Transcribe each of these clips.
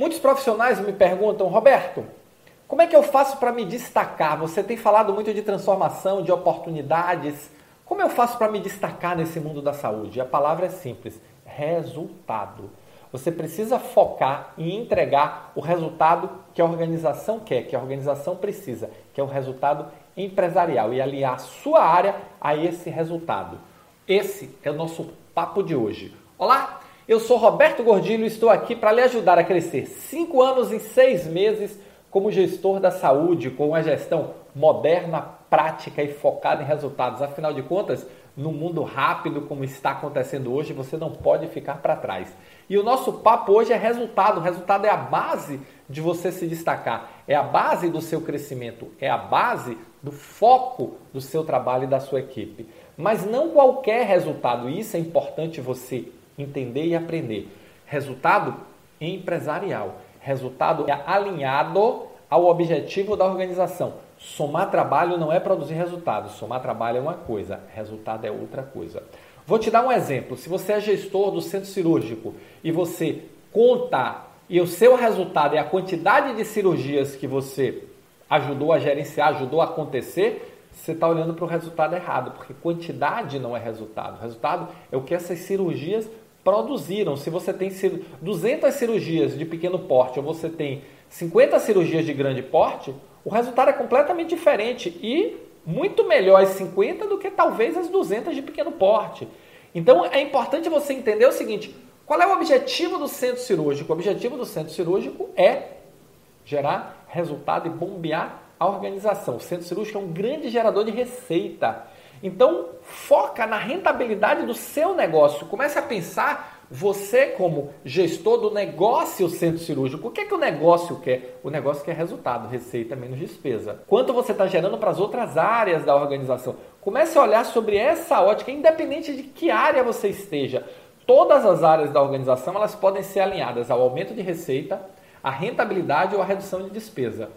Muitos profissionais me perguntam, Roberto, como é que eu faço para me destacar? Você tem falado muito de transformação, de oportunidades. Como eu faço para me destacar nesse mundo da saúde? A palavra é simples: resultado. Você precisa focar em entregar o resultado que a organização quer, que a organização precisa, que é o resultado empresarial e aliar a sua área a esse resultado. Esse é o nosso papo de hoje. Olá, eu sou Roberto Gordilho e estou aqui para lhe ajudar a crescer cinco anos em seis meses como gestor da saúde, com uma gestão moderna, prática e focada em resultados. Afinal de contas, no mundo rápido como está acontecendo hoje, você não pode ficar para trás. E o nosso papo hoje é resultado. O resultado é a base de você se destacar, é a base do seu crescimento, é a base do foco do seu trabalho e da sua equipe. Mas não qualquer resultado, isso é importante você entender e aprender. Resultado empresarial. Resultado alinhado ao objetivo da organização. Somar trabalho não é produzir resultado. Somar trabalho é uma coisa, resultado é outra coisa. Vou te dar um exemplo. Se você é gestor do centro cirúrgico e você conta e o seu resultado é a quantidade de cirurgias que você ajudou a gerenciar, ajudou a acontecer, você está olhando para o resultado errado, porque quantidade não é resultado. Resultado é o que essas cirurgias produziram. Se você tem 200 cirurgias de pequeno porte ou você tem 50 cirurgias de grande porte, o resultado é completamente diferente e muito melhor as 50 do que talvez as 200 de pequeno porte. Então é importante você entender o seguinte: qual é o objetivo do centro cirúrgico? O objetivo do centro cirúrgico é gerar resultado e bombear a organização. O centro cirúrgico é um grande gerador de receita. Então, foca na rentabilidade do seu negócio. Comece a pensar, você como gestor do negócio centro cirúrgico, o que é que o negócio quer? O negócio quer resultado, receita menos despesa. Quanto você está gerando para as outras áreas da organização? Comece a olhar sobre essa ótica, independente de que área você esteja. Todas as áreas da organização elas podem ser alinhadas ao aumento de receita, à rentabilidade ou à redução de despesa.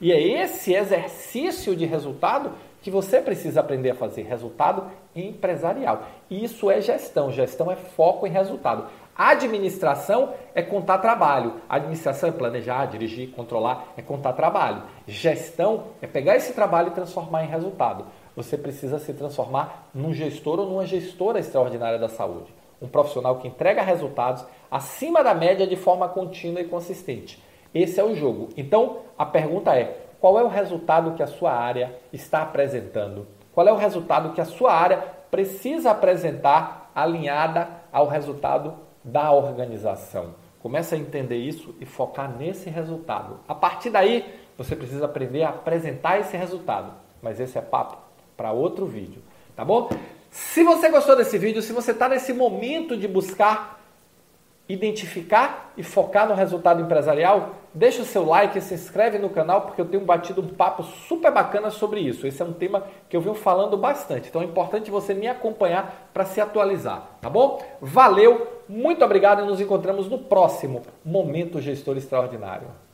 E é esse exercício de resultado que você precisa aprender a fazer resultado empresarial. Isso é gestão. Gestão é foco em resultado. Administração é contar trabalho. Administração é planejar, dirigir, controlar, é contar trabalho. Gestão é pegar esse trabalho e transformar em resultado. Você precisa se transformar num gestor ou numa gestora extraordinária da saúde. Um profissional que entrega resultados acima da média de forma contínua e consistente. Esse é o jogo. Então, a pergunta é: qual é o resultado que a sua área está apresentando? Qual é o resultado que a sua área precisa apresentar alinhada ao resultado da organização? Comece a entender isso e focar nesse resultado. A partir daí, você precisa aprender a apresentar esse resultado. Mas esse é papo para outro vídeo, tá bom? Se você gostou desse vídeo, se você está nesse momento de buscar identificar e focar no resultado empresarial, deixa o seu like, se inscreve no canal porque eu tenho batido um papo super bacana sobre isso. Esse é um tema que eu venho falando bastante. Então é importante você me acompanhar para se atualizar, tá bom? Valeu, muito obrigado e nos encontramos no próximo Momento Gestor Extraordinário.